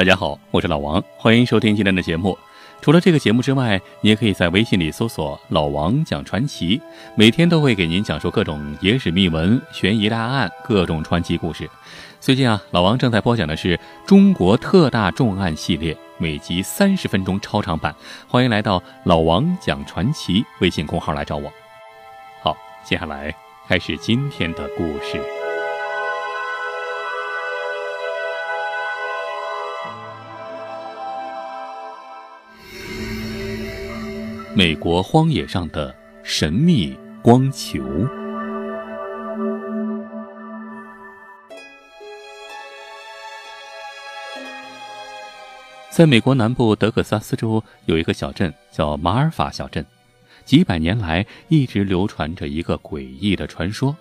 大家好，我是老王，欢迎收听今天的节目。除了这个节目之外，你也可以在微信里搜索“老王讲传奇”，每天都会给您讲述各种野史秘闻、悬疑大案、各种传奇故事。最近啊，老王正在播讲的是中国特大重案系列，每集三十分钟超长版。欢迎来到“老王讲传奇”微信公号来找我。好，接下来开始今天的故事。美国荒野上的神秘光球。在美国南部德克萨斯州有一个小镇叫马尔法小镇，几百年来一直流传着一个诡异的传说，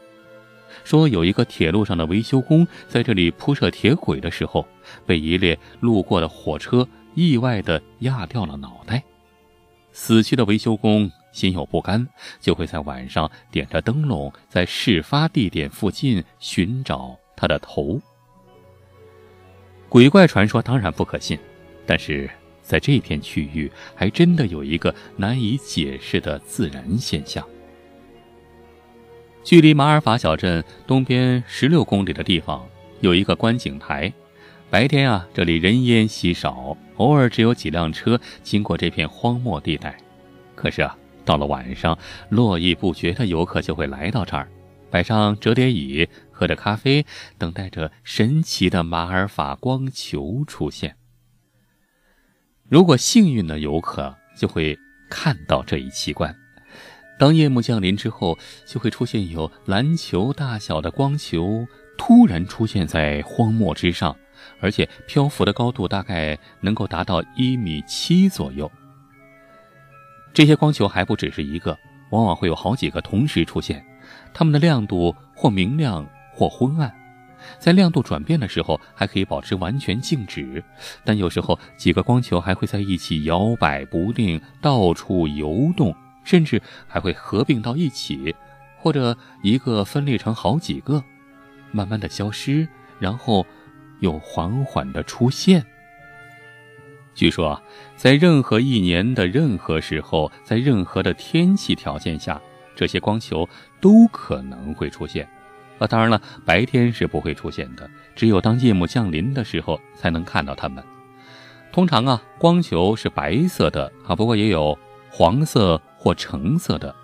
说有一个铁路上的维修工在这里铺设铁轨的时候，被一列路过的火车意外的压掉了脑袋。死去的维修工心有不甘，就会在晚上点着灯笼，在事发地点附近寻找他的头。鬼怪传说当然不可信，但是在这片区域还真的有一个难以解释的自然现象。距离马尔法小镇东边十六公里的地方有一个观景台，白天啊，这里人烟稀少。偶尔只有几辆车经过这片荒漠地带，可是啊，到了晚上，络绎不绝的游客就会来到这儿，摆上折叠椅，喝着咖啡，等待着神奇的马尔法光球出现。如果幸运的游客就会看到这一奇观：当夜幕降临之后，就会出现有篮球大小的光球突然出现在荒漠之上。而且漂浮的高度大概能够达到一米七左右。这些光球还不只是一个，往往会有好几个同时出现，它们的亮度或明亮或昏暗，在亮度转变的时候还可以保持完全静止，但有时候几个光球还会在一起摇摆不定，到处游动，甚至还会合并到一起，或者一个分裂成好几个，慢慢的消失，然后。又缓缓的出现。据说，在任何一年的任何时候，在任何的天气条件下，这些光球都可能会出现。啊，当然了，白天是不会出现的，只有当夜幕降临的时候才能看到它们。通常啊，光球是白色的啊，不过也有黄色或橙色的。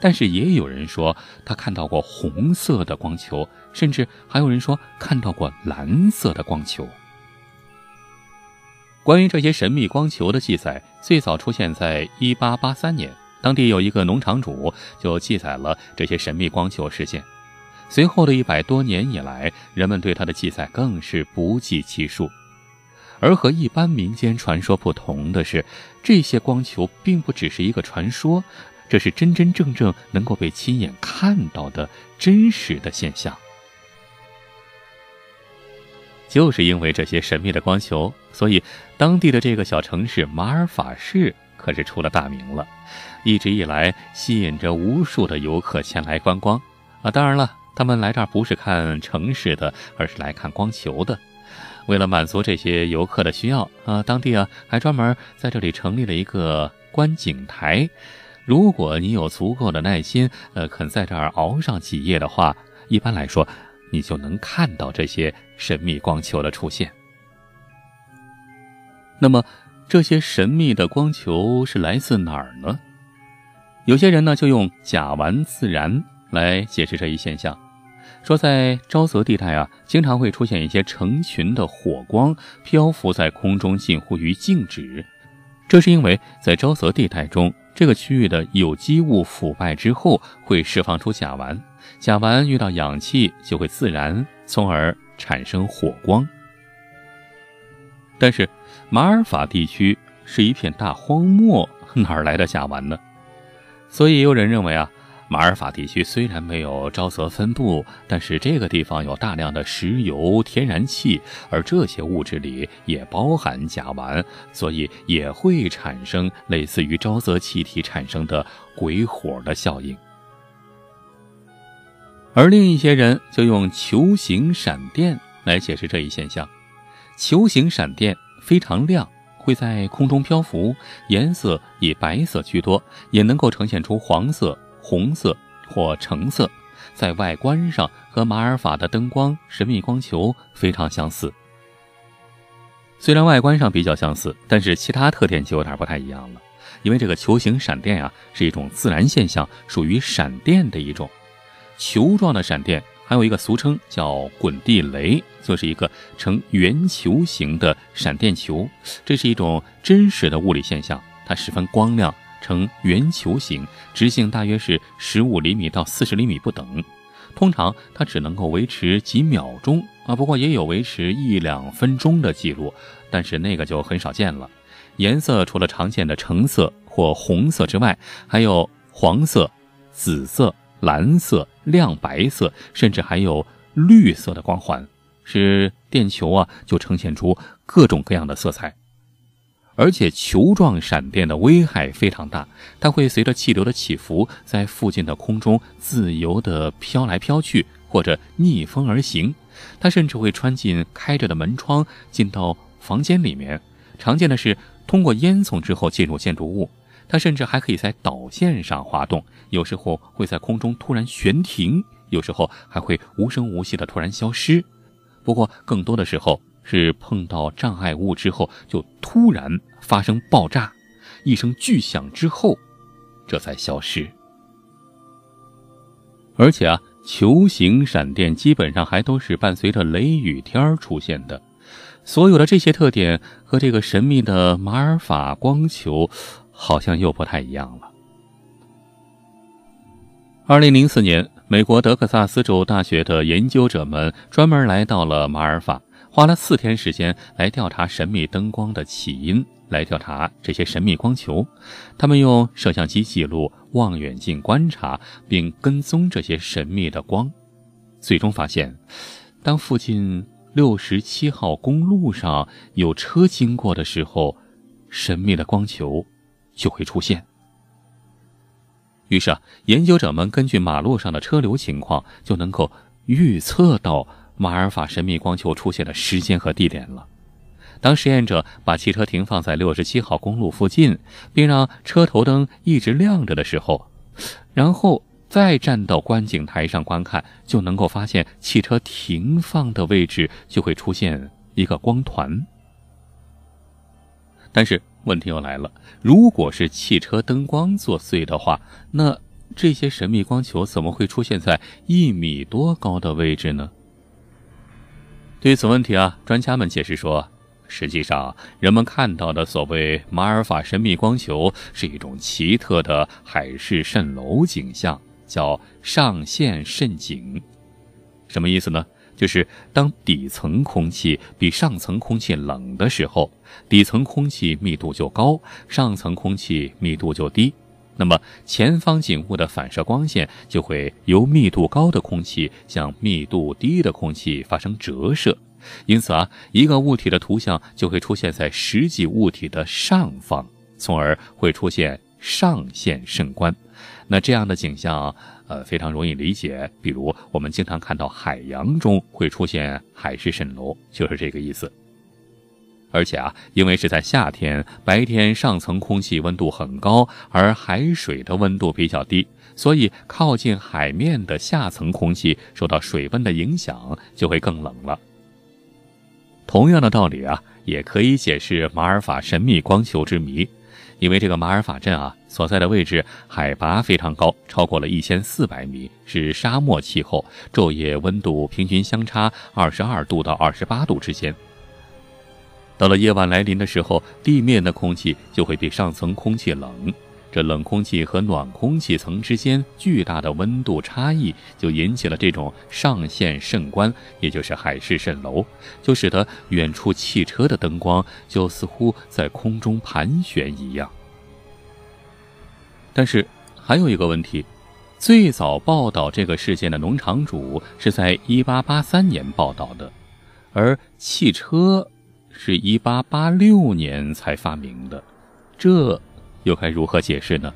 但是也有人说他看到过红色的光球，甚至还有人说看到过蓝色的光球。关于这些神秘光球的记载，最早出现在1883年，当地有一个农场主就记载了这些神秘光球事件。随后的一百多年以来，人们对他的记载更是不计其数。而和一般民间传说不同的是，这些光球并不只是一个传说。这是真真正正能够被亲眼看到的真实的现象。就是因为这些神秘的光球，所以当地的这个小城市马尔法市可是出了大名了，一直以来吸引着无数的游客前来观光。啊，当然了，他们来这儿不是看城市的，而是来看光球的。为了满足这些游客的需要，啊，当地啊还专门在这里成立了一个观景台。如果你有足够的耐心，呃，肯在这儿熬上几夜的话，一般来说，你就能看到这些神秘光球的出现。那么，这些神秘的光球是来自哪儿呢？有些人呢就用甲烷自燃来解释这一现象，说在沼泽地带啊，经常会出现一些成群的火光漂浮在空中，近乎于静止。这是因为在沼泽地带中。这个区域的有机物腐败之后会释放出甲烷，甲烷遇到氧气就会自燃，从而产生火光。但是马尔法地区是一片大荒漠，哪来的甲烷呢？所以也有人认为啊。马尔法地区虽然没有沼泽分布，但是这个地方有大量的石油、天然气，而这些物质里也包含甲烷，所以也会产生类似于沼泽气体产生的鬼火的效应。而另一些人就用球形闪电来解释这一现象。球形闪电非常亮，会在空中漂浮，颜色以白色居多，也能够呈现出黄色、红色或橙色。在外观上和马尔法的灯光神秘光球非常相似。虽然外观上比较相似，但是其他特点就有点不太一样了。因为这个球形闪电啊是一种自然现象，属于闪电的一种。球状的闪电还有一个俗称叫滚地雷，就是一个呈圆球形的闪电球。这是一种真实的物理现象，它十分光亮，呈圆球形，直径大约是十五厘米到四十厘米不等。通常它只能够维持几秒钟啊，不过也有维持一两分钟的记录，但是那个就很少见了。颜色除了常见的橙色或红色之外，还有黄色、紫色、蓝色、亮白色，甚至还有绿色的光环，使电球啊就呈现出各种各样的色彩。而且球状闪电的危害非常大，它会随着气流的起伏，在附近的空中自由地飘来飘去，或者逆风而行。它甚至会穿进开着的门窗，进到房间里面。常见的是。通过烟囱之后进入建筑物，它甚至还可以在导线上滑动，有时候会在空中突然悬停，有时候还会无声无息的突然消失。不过更多的时候是碰到障碍物之后就突然发生爆炸，一声巨响之后，这才消失。而且啊，球形闪电基本上还都是伴随着雷雨天出现的。所有的这些特点和这个神秘的马尔法光球，好像又不太一样了。二零零四年，美国德克萨斯州大学的研究者们专门来到了马尔法，花了四天时间来调查神秘灯光的起因，来调查这些神秘光球。他们用摄像机记录、望远镜观察，并跟踪这些神秘的光，最终发现，当附近。六十七号公路上有车经过的时候，神秘的光球就会出现。于是啊，研究者们根据马路上的车流情况，就能够预测到马尔法神秘光球出现的时间和地点了。当实验者把汽车停放在六十七号公路附近，并让车头灯一直亮着的时候，然后。再站到观景台上观看，就能够发现汽车停放的位置就会出现一个光团。但是问题又来了，如果是汽车灯光作祟的话，那这些神秘光球怎么会出现在一米多高的位置呢？对此问题啊，专家们解释说，实际上人们看到的所谓马尔法神秘光球是一种奇特的海市蜃楼景象。叫上限蜃景，什么意思呢？就是当底层空气比上层空气冷的时候，底层空气密度就高，上层空气密度就低。那么前方景物的反射光线就会由密度高的空气向密度低的空气发生折射，因此啊，一个物体的图像就会出现在实际物体的上方，从而会出现上限渗观。那这样的景象，呃，非常容易理解。比如，我们经常看到海洋中会出现海市蜃楼，就是这个意思。而且啊，因为是在夏天，白天上层空气温度很高，而海水的温度比较低，所以靠近海面的下层空气受到水温的影响，就会更冷了。同样的道理啊，也可以解释马尔法神秘光球之谜。因为这个马尔法镇啊所在的位置海拔非常高，超过了一千四百米，是沙漠气候，昼夜温度平均相差二十二度到二十八度之间。到了夜晚来临的时候，地面的空气就会比上层空气冷。这冷空气和暖空气层之间巨大的温度差异，就引起了这种上限渗观，也就是海市蜃楼，就使得远处汽车的灯光就似乎在空中盘旋一样。但是还有一个问题，最早报道这个事件的农场主是在1883年报道的，而汽车是1886年才发明的，这。又该如何解释呢？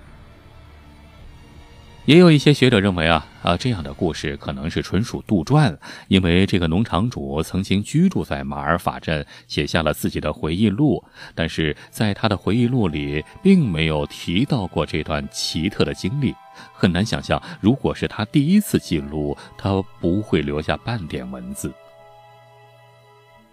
也有一些学者认为啊，啊，这样的故事可能是纯属杜撰，因为这个农场主曾经居住在马尔法镇，写下了自己的回忆录，但是在他的回忆录里并没有提到过这段奇特的经历。很难想象，如果是他第一次记录，他不会留下半点文字。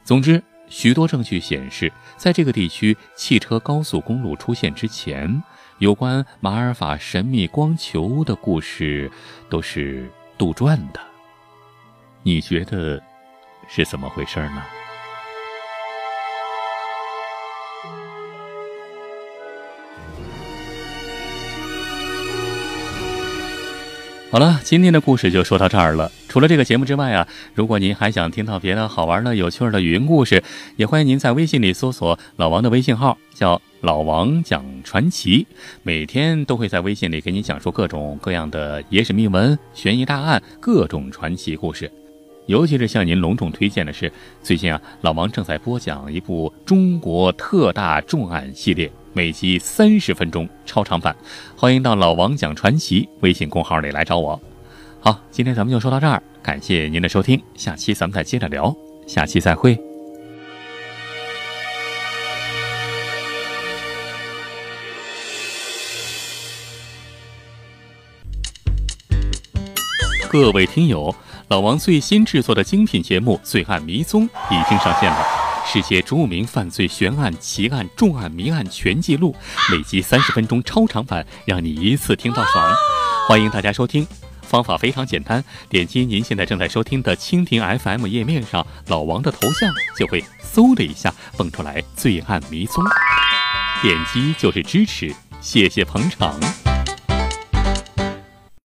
总之。许多证据显示，在这个地区汽车高速公路出现之前，有关马尔法神秘光球的故事都是杜撰的。你觉得是怎么回事呢？好了，今天的故事就说到这儿了。除了这个节目之外啊，如果您还想听到别的好玩的、有趣的语音故事，也欢迎您在微信里搜索老王的微信号，叫老王讲传奇，每天都会在微信里给你讲述各种各样的野史秘闻、悬疑大案、各种传奇故事。尤其是向您隆重推荐的是，最近啊，老王正在播讲一部中国特大重案系列。每集三十分钟超长版，欢迎到老王讲传奇微信公号里来找我。好，今天咱们就说到这儿，感谢您的收听，下期咱们再接着聊，下期再会。各位听友，老王最新制作的精品节目《罪案迷踪》已经上线了。世界著名犯罪悬案、奇案、重案、谜案全记录，每集三十分钟超长版，让你一次听到爽。欢迎大家收听，方法非常简单，点击您现在正在收听的蜻蜓 FM 页面上老王的头像，就会嗖的一下蹦出来《罪案迷踪》，点击就是支持，谢谢捧场。